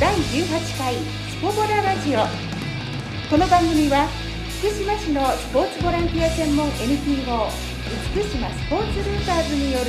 第18回スポボララジオ。この番組は福島市のスポーツボランティア専門 NPO 福島スポーツルーターズによる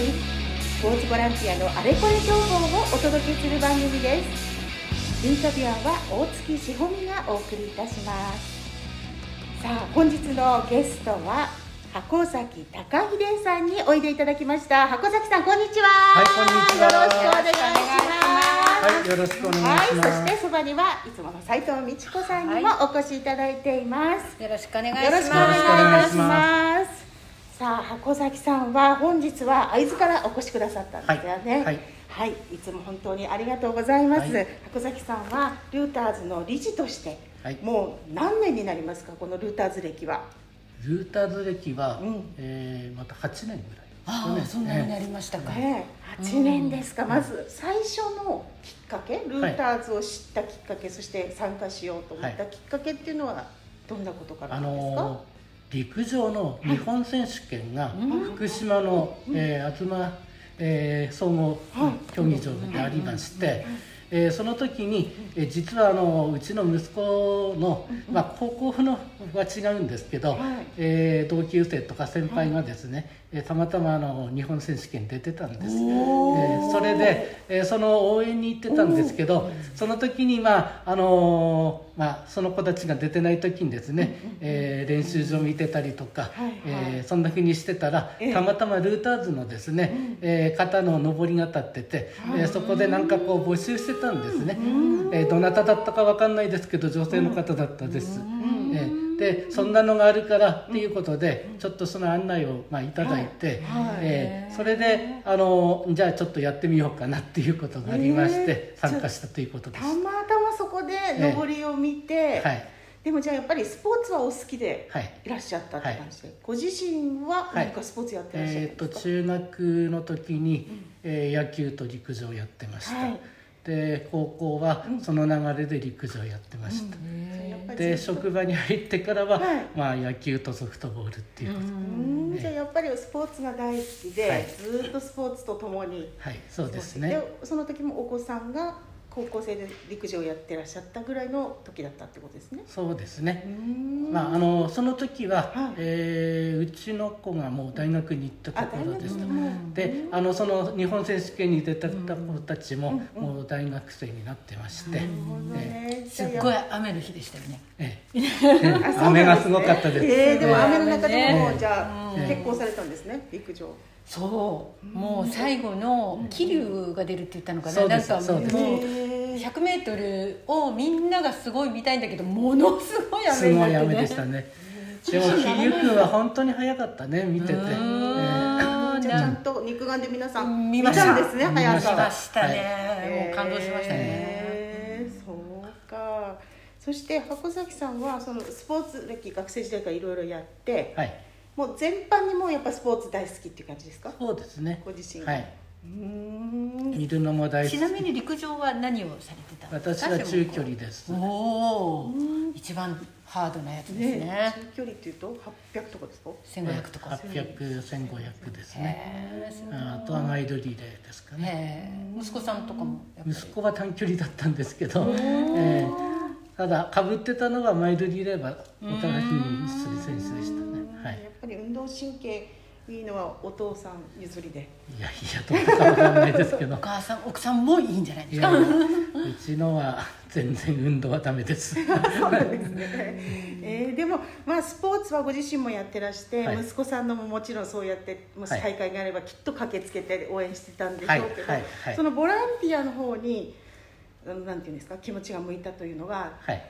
スポーツボランティアのあれこれ情報をお届けする番組です。インタビュアーは大月しほみがお送りいたします。さあ本日のゲストは箱崎高秀さんにおいでいただきました。箱崎さんこんにちは。はいこんにちは。よろしくお願いしますはい、よろしくお願いしはい、ます。そしてそばにはいつもの斉藤美智子さんにもお越しいただいています。よろしくお願いします。よろしくお願いいたします。さあ、箱崎さんは本日は会津からお越しくださったんですよね。はいはい、いつも本当にありがとうございます。はい箱崎さんはルーターズの理事として、はいもう何年になりますか、このルーターズ歴は？ルーターズ歴は、うんえーまた8年ぐらいああ、そんなになねりましたか。ね。え、8年ですか、まず最初のきっかけルーターズを知ったきっかけ、そして参加しようと思ったきっかけっていうのはどんなことからあなんですか、陸上の日本選手権がうん。福島の、えー、東、えー総合はい。競技場でありまして、えーその時に、えー実はあのうちの息子の、まあ、高校のは違うんですけど、はい。えー同級生とか先輩がですね、えーたまたまあの日本選手権出てたんです。えおー。それで、えーその応援に行ってたんですけど、その時に、まああのーまあ、その子たちが出てない時にですね、えー練習場見てたりとか、はいはい。えーそんなふうにしてたら、ええ。たまたまルーターズのですね、えー肩の上りが立ってて、えーそこでなんかこう募集してたんですね、えーどなただったかわかんないですけど女性の方だったです。えーでそんなのがあるからっていうことで、ちょっとその案内を、まあ、いただいて、はい。えーそれであのじゃあちょっとやってみようかなっていうことがありまして、え。ー参加したということです。たまたまそこで上りを見て、はい。でもじゃあやっぱりスポーツはお好きではい。いらっしゃったって感じで、ご自身は何かスポーツやってらっしゃるえー、とんですか、中学の時に、えー野球と陸上やってました、はい。で高校はその流れで陸上やってました、やっぱりで職場に入ってからは、はい。まあ、野球とソフトボールっていうこと、うん。じゃあやっぱりスポーツが大好きで、はい。ずっとスポーツとともに。はい。そうですね。でその時もお子さんが高校生で陸上をやってらっしゃったぐらいの時だったってことですね。そうですね、うん。まあ、あのその時は、はい。えーうちの子がもう大学に行ったところでしたであのその日本選手権に出た子たちも、うんもう大学生になってまして、なるほどね。すっごい雨の日でしたよね。ええ。雨がすごかったです、えー、でもええ。雨の中でも、ねじゃあ、うん結婚されたんですね陸上そう、もう最後の気流が出るって言ったのかな。そうですなんかもうへー100メートルをみんながすごい見たいんだけど、ものすごいす雨になってね。ごい雨でしたね。でもひゆくは本当に早かったね見てて、ちゃんと肉眼で皆さん見ました。んですね見まし速さ見ましたね、えーもう感動しましたね。えーそうか。そして箱崎さんはそのスポーツ歴学生時代からいろいろやってはいもう全般にもうやっぱスポーツ大好きっていう感じですか？そうですね。ご自身が。はい、うーん。見るのも大好き。ちなみに陸上は何をされてたんですか？私は中距離です。おお、一番ハードなやつですね。ね中距離っていうと800とかですか？1500とか。8001,500ですね。へあとはマイルリレーですかえね息子さんとかも息子は短距離だったんですけど、ええ。ただかぶってたのはマイルリレーはお互いにする選手でしたねはやっぱり運動神経いいのはお父さん譲りで。いいやいやどうかわかんないですけど。お母さん奥さんもいいんじゃないですか？うちのは全然運動はダメです。そうなんですね、えーでも、まあ、スポーツはご自身もやってらして、はい。息子さんのももちろんそうやってもしはい。大会があればきっと駆けつけて応援してたんでしょうけど、はい。はい。はい。そのボランティアの方になんていうんですか気持ちが向いたというのがはい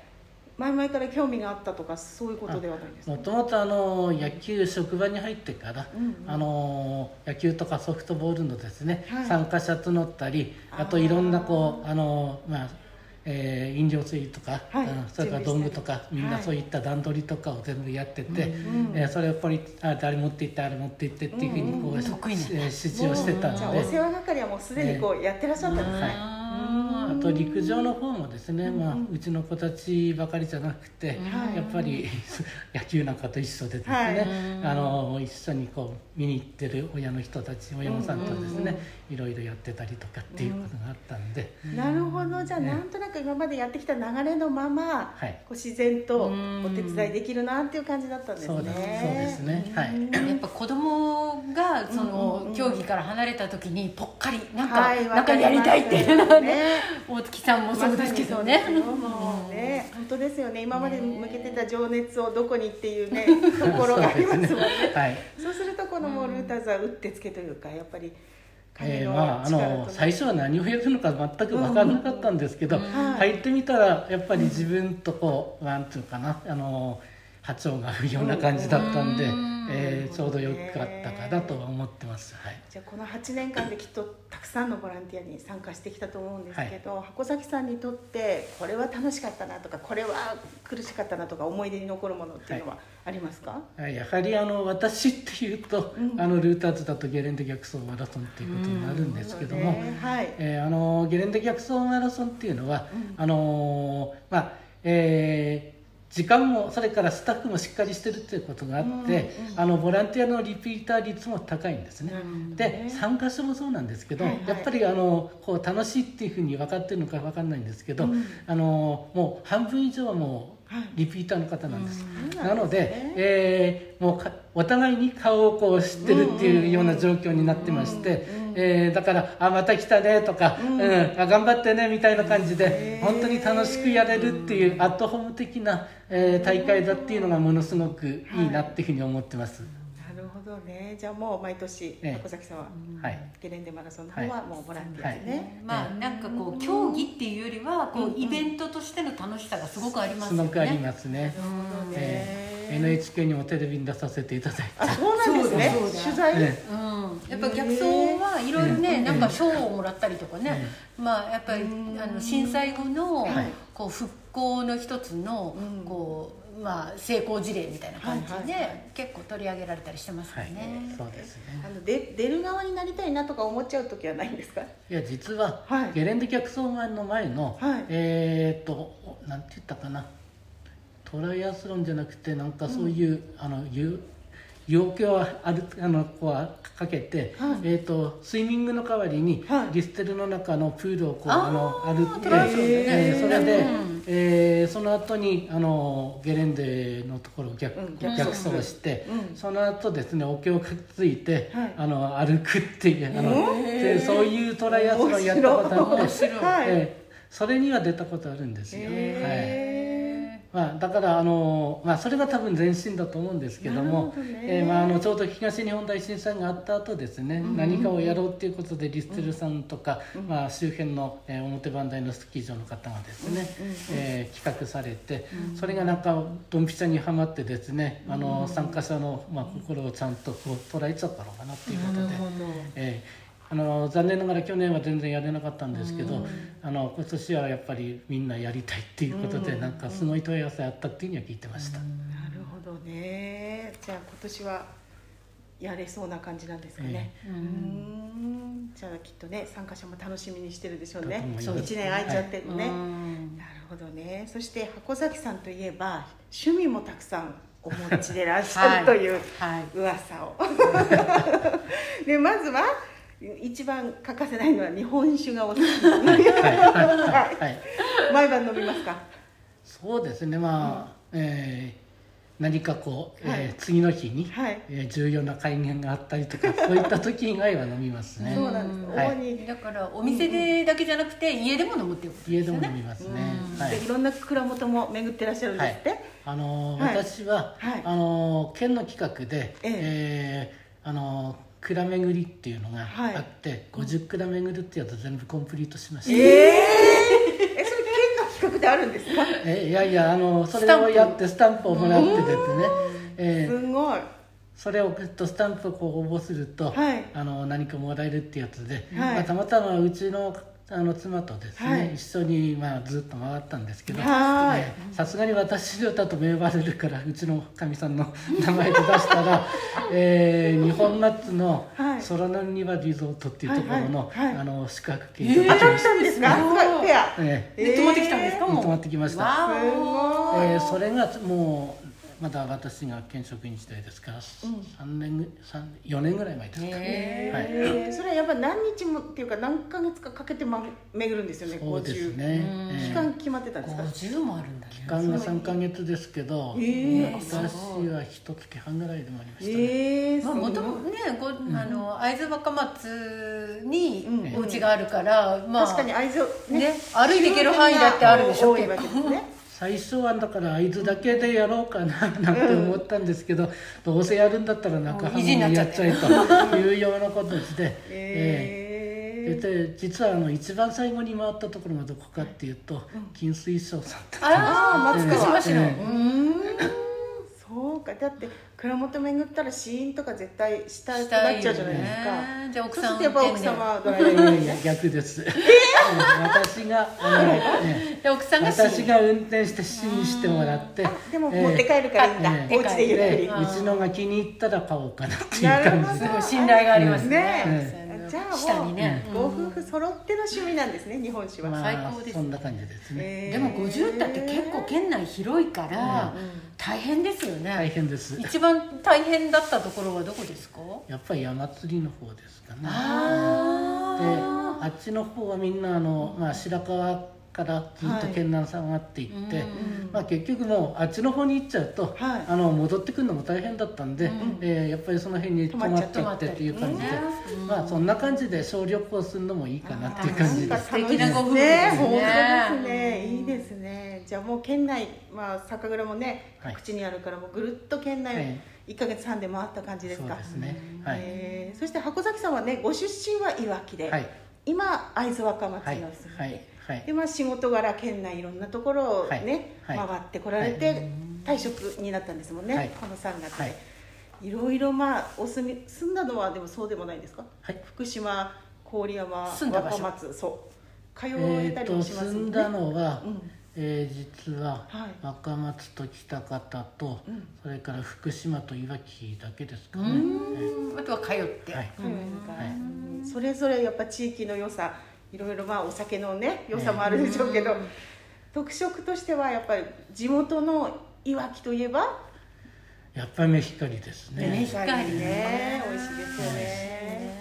前々から興味があったとかそういうことではないですか？もともとあの野球職場に入ってから、うんうん。あの野球とかソフトボールのですね、はい。参加者募ったりあといろんなこうあのまあえー飲料水とか、はい。うんそれから道具とかみんなはい。そういった段取りとかを全部やってて、うんえーそれをこれあ誰持って行ってあれ持って行ってっていうふうにこう、うん。うん指示をしてたじゃあのでお世話係はもうすでにこうやってらっしゃったんですね、はいあと陸上の方もですね、まあ、うちの子たちばかりじゃなくて、はい。やっぱり 野球なんかと一緒でですね、はい。あの一緒にこう見に行ってる親の人たち親御さんとですね、いろいろやってたりとかっていうことがあったんで、なるほど。じゃあね。なんとなく今までやってきた流れのまま、はい。こう自然とうん。お手伝いできるなっていう感じだったんですね。そうですそうですね。はい。やっぱ子供がそうんうんのうん。競技から離れた時にぽっかりなんか、はいなんかやりたいっていうのはね。ね 大月さんもそうですけどね。まね本当ですよね。今まで向けてた情熱をどこにっていうねところがありますもんね。そうねはい。そうするとこのもうルーターズは打ってつけというかやっぱりえーまあ、あの最初は何をやるのか全く分からなかったんですけど、はい。入ってみたらやっぱり自分とこうなんていうかな。あの波長が合うような感じだったんで、うん。えーちょうどよかったかなとは思ってます。はい。じゃあこの8年間できっとたくさんのボランティアに参加してきたと思うんですけど、箱崎さんにとってこれは楽しかったなとかこれは苦しかったなとか思い出に残るものっていうのはありますか、やはりあの私っていうと、うん。あのルーターズだとゲレンデ逆走マラソンっていうことになるんですけども、ねはい、えーあのゲレンデ逆走マラソンっていうのは、あのーまあえー時間もそれからスタッフもしっかりしてるっていうことがあって、あのボランティアのリピーター率も高いんですね。で参加者もそうなんですけど、はいはい。やっぱりあのこう楽しいっていうふうに分かってるのか分かんないんですけど、あのもう半分以上はもうはいリピーターの方なんです。うん。なので、えーもうかお互いに顔をこう知ってるっていうような状況になってまして、えーだから「あまた来たね」とか、うん。あ「頑張ってね」みたいな感じで本当に楽しくやれるっていうアットホーム的な、えー大会だっていうのがものすごくいいなっていうふうに思ってます。なるほどね。じゃあもう毎年ええ。箱崎さんは、はい。ゲレンデマラソンの方はもうボランティアでね、まあなんかこう競技っていうよりはこうイベントとしての楽しさがすごくありますすよね。ごくありますね。なるほどね、えー NHK にもテレビに出させていただいて。あそうなんですね。取材、えうん、やっぱ逆走はいろいろね、なんか賞をもらったりとかね、まあやっぱりあの震災後のはい。こう復興の一つのうん。こうまあ成功事例みたいな感じで結構取り上げられたりしてますよはい。ね。、そうですね。あので出る側になりたいなとか思っちゃう時はないんですか？いや実は、はい。ゲレンデ逆走前の前の、はい。えーっとなんて言ったかな。トライアスロンじゃなくてなんかそういう、あのゆ要求をあるあのこうかけて、はい。えーっとスイミングの代わりに、はい。リステルの中のプールをこうあの歩って、えーそれで、うん。えーその後にあのゲレンデのところを逆,、うん。逆逆走して、うん。その後ですね桶をくっついて、はい。あの歩くっていうあの、でそういうトライアスロンやったことあってえーそれには出たことあるんですよ、はい。へまあ、だからあの、まあ、それが多分前進だと思うんですけどもなるほどね。えーまあ、あのちょうど東日本大震災があった後ですね、何かをやろうっていうことでリステルさんとか、まあ、周辺の、えー表磐梯のスキー場の方がですね、えー企画されて、それがなんかドンピシャにはまってですね、あの参加者の、まあ、心をちゃんとこう捉えちゃったのかなっていうことで。えーあの残念ながら去年は全然やれなかったんですけど、あの今年はやっぱりみんなやりたいっていうことで、なんかすごい問い合わせあったっていうには聞いてました、なるほどね。じゃあ今年はやれそうな感じなんですかね、うーん。じゃあきっとね参加者も楽しみにしてるでしょうね。だと思います。そう1年空いちゃってるのね、うん。なるほどね。そして箱崎さんといえば趣味もたくさんお持ちでいらっしゃるというはい。噂を。でまずは一番欠かせないのは日本酒がお好き。はい。はい。はい。毎晩飲みますか？そうですね。まあ、えー何かこう、えーはい。次の日に、はい。えー重要な会見があったりとか そういった時以外は飲みますね。そうなんです、はい。主に。だからお店でだけじゃなくて家でも飲むっていうことですよね。家でも飲みますね、うん。はい。でいろんな蔵元も巡ってらっしゃるんですって、あのーはい。私は、はい。あのー県の企画で、ええ。えーあのー蔵巡りっていうのがはい。あって、50蔵巡るってやつ全部コンプリートしました、えー、えそれ県の企画であるんですか？えいやいやあのそれをやってスタンプをもらってですね、えー。すごい。それをとスタンプをこう応募すると、はい。あの何かもらえるってやつで、はい。まあ、たまたまうちのあの妻とですね、はい。一緒に、まあ、ずっと回ったんですけどさすがに私だと名バれるからうちのかみさんの名前で出したら、えー日本ナッツのはい。空の庭リゾートっていうところの,、あの宿泊券えーいただきました当たったんですか？すごい。フェア。ええで泊まってきたんですか？泊まってきました。わすごいえーそれがもうまだ私が県職員時代ですか？ら、三年ぐ三4年ぐらい前ですか、へはい。えーそれはやっぱり何日もっていうか何ヶ月かかけて、ま、巡るんですよねそうです50ね、うんえー期間決まってたんですか？50もあるんだね。期間が3か月ですけど、えー私は一月半ぐらいでもありましたね、ええまあ、もともとねご、あの会津若松にうん。お家があるから、まあ確かに会津をね歩いて行ける範囲だってあるでしょ多いわけですね最初はだから会津だけでやろうかななんて思ったんですけど、どうせやるんだったら中浜もやっっちゃえというようなことで、ええー。で実はあの一番最後に回ったところがどこかっていうと、金水晶さんってああええ松島市の、ええうんそうか。だって蔵元巡ったら死因とか絶対したくないっちゃうじゃないですか。ね。じゃあ奥さんそうするとやっぱ奥様はドライいバーやいやいや逆です、うん私がで奥さんがえ私が運転して試にしてもらってでも持って帰るからいいんだ、ええ。お家でゆっくりでうちのが気に入ったら買おうかなっていう感じで。すごい信頼がありますねじゃあもう下にね、ご夫婦揃っての趣味なんですね日本酒は、まあ最高ですそんな感じですね、えー。でも50だって結構県内広いから大変ですよね、大変です。一番大変だったところはどこですか？やっぱり山釣りの方ですかね。でああっちの方はみんなあの、まあ、白川からずっと県南下がっていって、うん。まあ、結局もうあっちの方に行っちゃうと、はい。あの戻ってくるのも大変だったんで、うん。えーやっぱりその辺に泊まっちゃってっていう感じで、うんまあそんな感じで小旅行するのもいいかなっていう感じです。素敵なご夫婦ですね。本当ですね。いいですね。じゃあもう県内まあ酒蔵もねはい。口にあるからもうぐるっと県内はい。1か月半で回った感じですか、そうですね。はい、えーそして箱崎さんはねご出身はいわきで、はい。今会津若松はいの住んで、はいはい。でまあ仕事柄県内いろんなところをね、はい。はい。回ってこられて退職になったんですもんね、はい。この3月で、はい。い、ろいろまあお住み住んだのはでもそうでもないですか？はい。福島郡山住んだ場所。若松そう。通ええたりもします住んだのは、うん。えー実ははい。若松と北方と、うん。それから福島といわきだけですかうね、んあとは通って、はい。うん。それぞれやっぱ地域の良さいろいろまあお酒のね良さもあるでしょうけど、うん。特色としてはやっぱり地元のいわきといえば？やっぱりメヒカリですね。メヒカリね。美味しいですよね。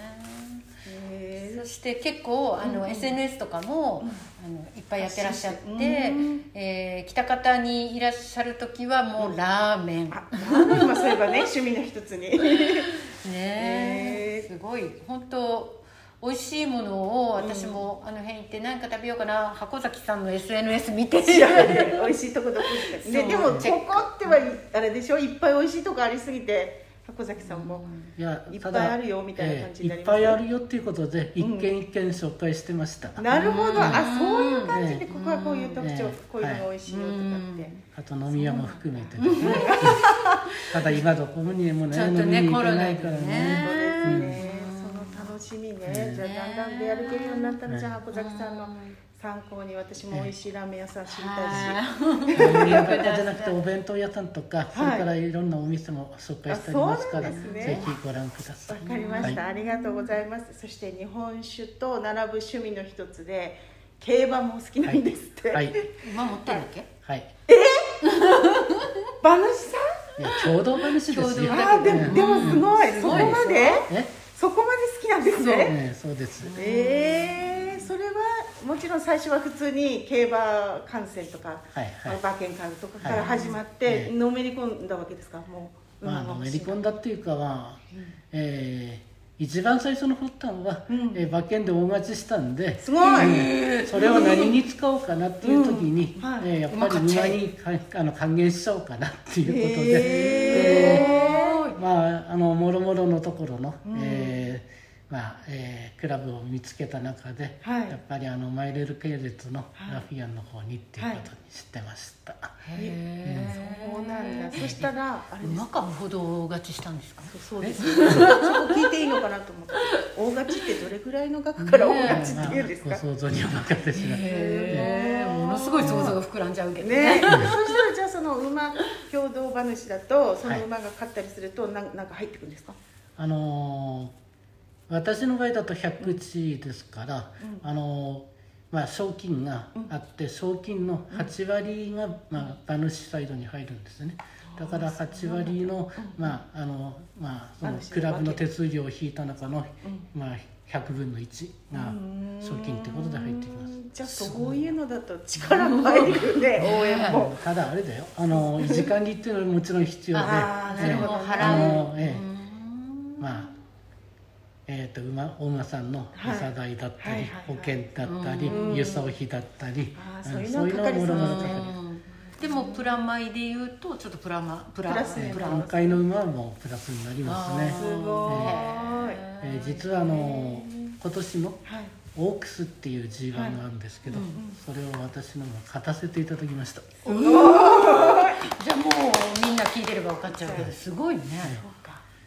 へそして結構あの、SNS とかも、あのいっぱいやってらっしゃって、うんえー北方にいらっしゃる時はもうラーメン、ラーメンもそういえばね趣味の一つに。ねへー。すごい。本当美味しいものを私もあの辺行って何か食べようかな。箱崎さんの SNS 見て。いや美味しいとこどこですかねそう。でもここってはあれでしょ？いっぱい美味しいとこありすぎて箱崎さんも、いやいっぱいあるよみたいな感じになりますえーいっぱいあるよっていうことで一軒一軒紹介してました、なるほど、あうん。そういう感じでうんここはこういう特徴、うん。こういうのが美味しいよとかって、あと飲み屋も含めてね。ただ今どこにもねちょっとね飲みに行けないからコロナでね。ねそうですね、その楽しみね、じゃあだんだん出歩けるようになったら、じゃあ箱崎さんの参考に私も美味しいラーメン屋さん知りたいし、飲み屋だけじゃなくてお弁当屋さんとか、それからいろんなお店も紹介してありますからぜひご覧くださわいかりました、はい。ありがとうございます。そして日本酒と並ぶ趣味の一つで競馬も好きなんですって、はい。今持ってるっけ？はい。馬主さいや共同話ですよ。共同んあーでもでもすごい、そこまで？えそこまで？好きなんですね。えそうです。えー、それはもちろん最初は普通に競馬観戦とか、はいはい。馬券買うとかから始まって、はいのめり込んだわけですか？もうまあのめり込んだっていうかは、うん。えー一番最初の発端は、うん。えー馬券で大勝ちしたんですごい、それを何に使おうかなっていう時に、うん。はい。えーやっぱり馬にか あの還元しちゃおうかなっていうことで、へえー。まああのもろもろのところの、うん。えーまあえークラブを見つけた中で、はい。やっぱりあのマイレール系列のラフィアンの方にっていうことにしてました、へそうなんだ。そしたらあれ馬かほど勝ちしたんですか？そうそうです。よ そこ聞いていいのかなと思って。大勝ちってどれぐらいの額から大勝ちっていうんですか？まあご想像にお任せします、へえものすごい想像が膨らんじゃうけどね、そしたらじゃあその馬共同馬主だとその馬が勝ったりするとなんなんか入ってくるんですか？あのー私の場合だと100地ですから、あのーまあ、賞金があって、賞金の8割が、まあ、馬主サイドに入るんですね。だから8割の,、まああのまあ、そのクラブの手数料を引いた中の、まあ、100分の1が賞金ってことで入ってきます。じゃあそういうのだと力入るね応援も。ただあれだよ。あの維持管理っていうのはもちろん必要で。あーなるほど。ええ。あのええ。うん。まあえー、と馬お馬さんの餌代だったり、はいはいはい。はい保険だったり、うん輸送費だったり、そういうのもろもろかかるうんでもプラマイで言うとちょっとプラマプラプラスプラ今回の馬はもうプラスになりますね。あすごい。えー実はあの今年のはい。オークスっていう G1 があるんですけど、それを私のも勝たせていただきました、じゃあもうみんな聞いてれば分かっちゃうけどすごいね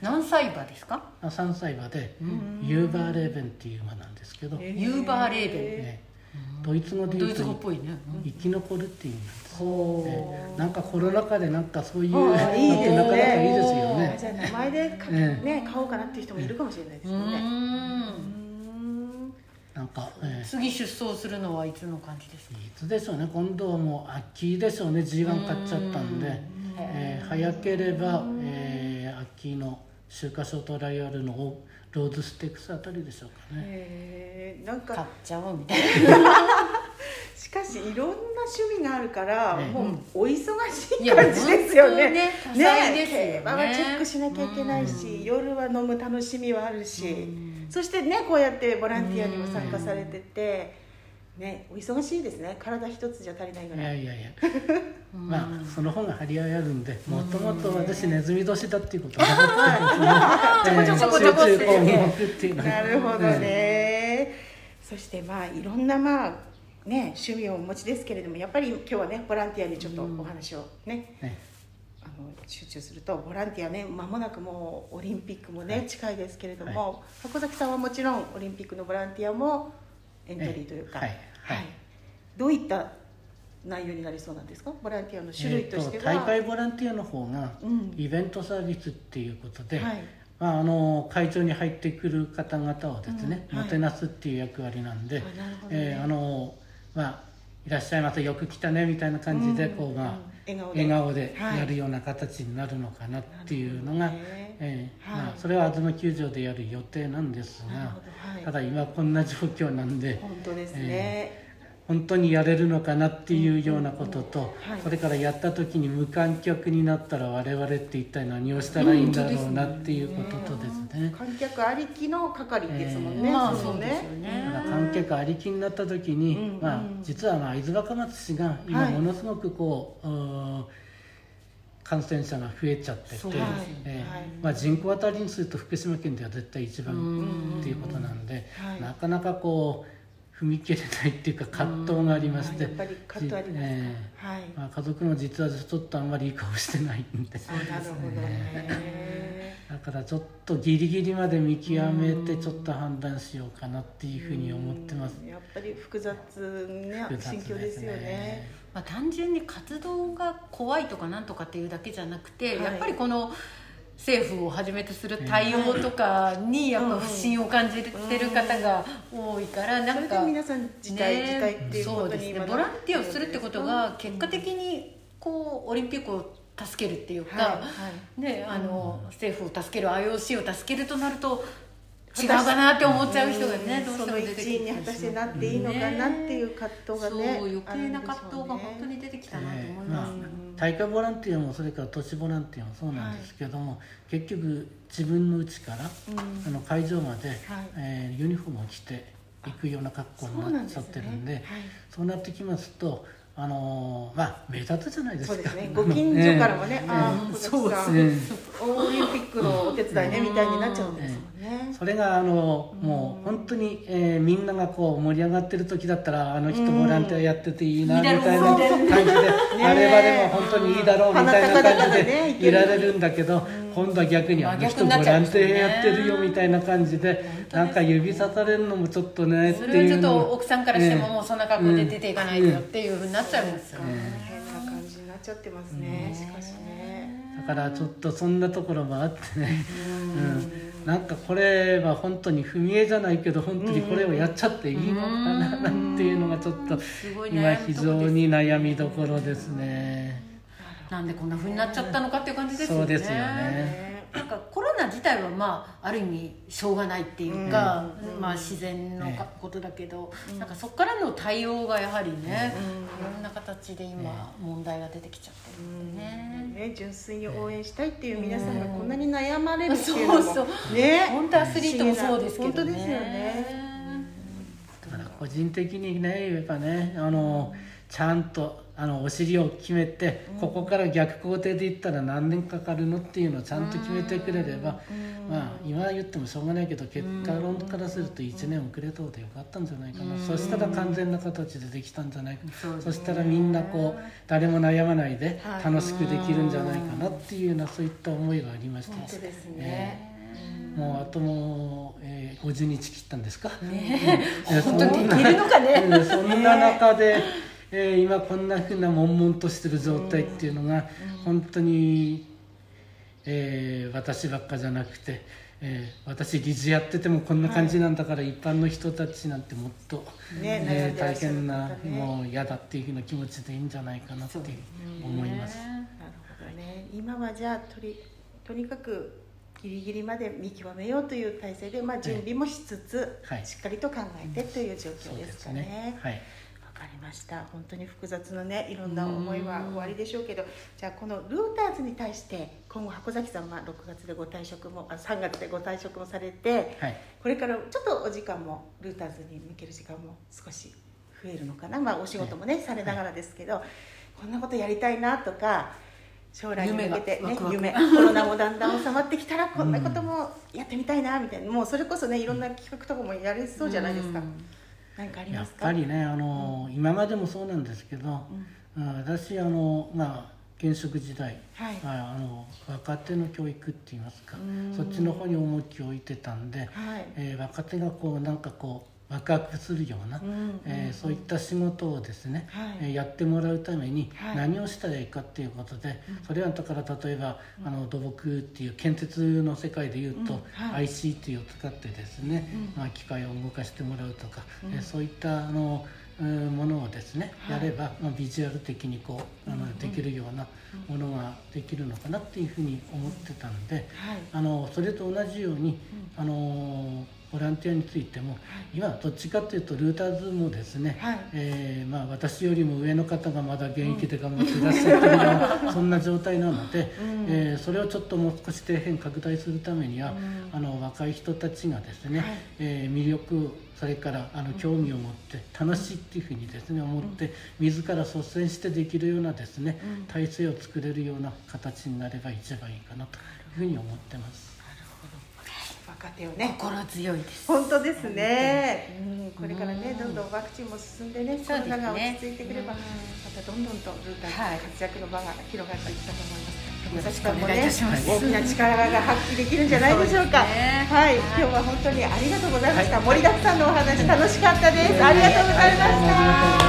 何歳馬ですか？あ3歳馬で、ユーバーレーベンっていう馬なんですけど、えユーバーレーベン。えードイツ語でドイ言うとツ語っぽいね。生き残るっていう意味なんです。ほえーなんかコロナ禍でなんかそういうのっあーいいですてなかなかいいですよあねじゃあ名前でか、ええ。ね買おうかなっていう人もいるかもしれないですうよねなんか、え次出走するのはいつの感じですか？ーいつでしょうね。今度はもう秋でしょうね G1 買っちゃったんで、えー早ければ、えー秋の秋華賞トライアルのローズステークスあたりでしょうかね。えーなん買っかちゃおうみたいな。しかしいろんな趣味があるから、ええもうお忙しい感じですよね。ねね。競馬はチェックしなきゃいけないし、夜は飲む楽しみはあるし、そしてねこうやってボランティアにも参加されてて、ねお忙しいですね。体一つじゃ足りないぐいらい。やいやいや。まあその方が張り合いあるんでもともと私ネズミ年だっていうことが分かってるんですねちょこちょこ集中項目っていうの。はなるほどね、そしてまあいろんなまあね趣味をお持ちですけれどもやっぱり今日はねボランティアにちょっとお話をね、ね。あの集中するとボランティアね間もなくもうオリンピックもね、はい。近いですけれども、箱崎さんはもちろんオリンピックのボランティアもエントリーというか、はいはい。どういった内容になりそうなんですか？ボランティアの種類としては、えーと大会ボランティアの方がうん。イベントサービスっていうことで、はい。まあ、あの会場に入ってくる方々をですね、うんはい。もてなすっていう役割なんで、ね。えーあのまあいらっしゃいませよく来たねみたいな感じでこう、まあ笑顔で。やるような形になるのかなっていうのが、えーはい。まあ、それは東球場でやる予定なんですがはい。ただ今こんな状況なんで本当ですね、本当にやれるのかなっていうようなことと、はい。それからやった時に無観客になったら我々って一体何をしたらいいんだろうなっていうこととですね、観客ありきの係ですもんね、えーまあそうですよね。だから観客ありきになった時に、うんまあうん、実はまあ会津若松市が今はい。ものすごくこう、うー感染者が増えちゃってて、えーはい。まあ、人口当たりにすると福島県では絶対一番うんっていうことなんで、はい。なかなかこう踏み切れないっていうか葛藤がありまして、やっぱり葛藤ありますか、えはい。まあ、家族の実はちょっとあんまりいい顔してないんで。なるほどね。だからちょっとギリギリまで見極めてちょっと判断しようかなっていうふうに思ってます。やっぱり複雑ね複雑心境ですよね。まあ、単純に活動が怖いとかなんとかっていうだけじゃなくて、はい。やっぱりこの政府をはじめとする対応とかにやっぱ不信を感じてる方が多いからなんか皆さん自体、自体っていうことにそうですね。ボランティアをするってことが結果的にこうオリンピックを助けるっていうか、ね、あの政府を助ける IOC を助けるとなると違うかなって思っちゃう人がねどうしてもその出てくる一員に果たしてなっていいのかなっていう葛藤がねそう余計な葛藤が本当に出てきたなと思います、大会ボランティアもそれから都市ボランティアもそうなんですけども、結局自分の家から、あの会場まで、えーユニフォームを着て行くような格好になっちゃってるんでそうなってきますとあのーまあ目立つじゃないですか。そうですね。ご近所からもね、ああええ。小崎さん、ええオリンピックのお手伝いねみたいになっちゃうんですもんね。ねそれがあのもう本当に、えーみんながこう盛り上がってる時だったらあの人ボランティアやってていいなみたいな感じで あればでも本当にいいだろうみたいな感じでいられるんだけど今度は逆にまああの人ボランティアやってるよみたいな感じでなんか指さされるのもちょっとねってそれはちょっというの奥さんからしてもええもうそんな格好で出ていかないとっていうふうになっちゃいますよね、変な感じになっちゃってますね。しかしねだからちょっとそんなところもあってね、うん、なんかこれは本当に踏み絵じゃないけど本当にこれをやっちゃっていいのかななんていうのがちょっと今非常に悩みどころですね。なんでこんなふうになっちゃったのかっていう感じですよね。そうですよね。ねなんかコロナ自体はまあある意味しょうがないっていうか、まあ自然のことだけど、なんかそこからの対応がやはりね、いろんな形で今問題が出てきちゃってるんでね、ね純粋に応援したいっていう皆さんがこんなに悩まれるっていうのも。そうそうね。本当アスリートもそうですけどね。本当ですよね。だから個人的にね言えばねあのちゃんとあのお尻を決めて、ここから逆工程でいったら何年かかるのっていうのをちゃんと決めてくれれば、まあ今言ってもしょうがないけど結果論からすると1年遅れた方でよかったんじゃないかな、そしたら完全な形でできたんじゃないかな、そしたらみんなこう誰も悩まないではい。楽しくできるんじゃないかなっていうようなそういった思いがありました。本当ですね。もうあともう、えー、50日切ったんですか、ねえ。ー本当にできるのかね。うん。そんな中で、えー今こんなふうな悶々としてる状態っていうのが、本当に、えー私ばっかじゃなくて、えー私理事やっててもこんな感じなんだから、一般の人たちなんてもっと、ねえー大変な、方ねもう嫌だっていうふうな気持ちでいいんじゃないかなって思います。なるほどね今はじゃあとりとにかくギリギリまで見極めようという体制で、まあ、準備もしつつ、はいしっかりと考えてという状況ですすかねね。。はい。わかりました。本当に複雑なねいろんな思いは終わりでしょうけどじゃあこのルーターズに対して今後箱崎さんは6月でご退職もあ3月でご退職もされてはい。これからちょっとお時間もルーターズに向ける時間も少し増えるのかな、まあ、お仕事もね、されながらですけど、こんなことやりたいなとか将来に向けて、ね、夢コロナもだんだん収まってきたら こんなこともやってみたいなみたいな。もうそれこそねいろんな企画とかもやれそうじゃないですか、うん何かありやっますか？ぱりねあの、今までもそうなんですけど、うん。私あのまあ現職時代、はい。ああの若手の教育って言いますかうん。そっちの方に重きを置いてたんで、はい。えー若手がこうなんかこうワクワクするような、うんえーそういった仕事をですね、はい。えーやってもらうためにはい。何をしたらいいかっていうことで、それはだから例えば、あの土木っていう建設の世界でいうと、うん。はい。ICT を使ってですね、まあ、機械を動かしてもらうとか、えーそういったあのうんものをですね、はい。やれば、まあ、ビジュアル的にこうあのできるようなものができるのかなっていうふうに思ってたんで、はい。あのそれと同じように、あのボランティアについても、今どっちかというとルーターズもですね、はい。えーまあ、私よりも上の方がまだ現役で頑張っていらっしゃるような、そんな状態なので、えーそれをちょっともう少し底辺拡大するためには、あの若い人たちがですね、はい。えー魅力それからあの興味を持って楽しいっていうふうにですね思って自ら率先してできるようなですね体制を作れるような形になれば一番いいかなというふうに思ってます。若手をね心強いです。本当ですね、うん、これからねどんどんワクチンも進んでねコロナが落ち着いてくれば、またどんどんとルーター活躍の場が広がっていったと思います。よろしくお願いいたします大きな力が発揮できるんじゃないでしょうか。そうねはい、はい今日は本当にありがとうございました。はい盛りだくさんのお話楽しかったです。ありがとうございました。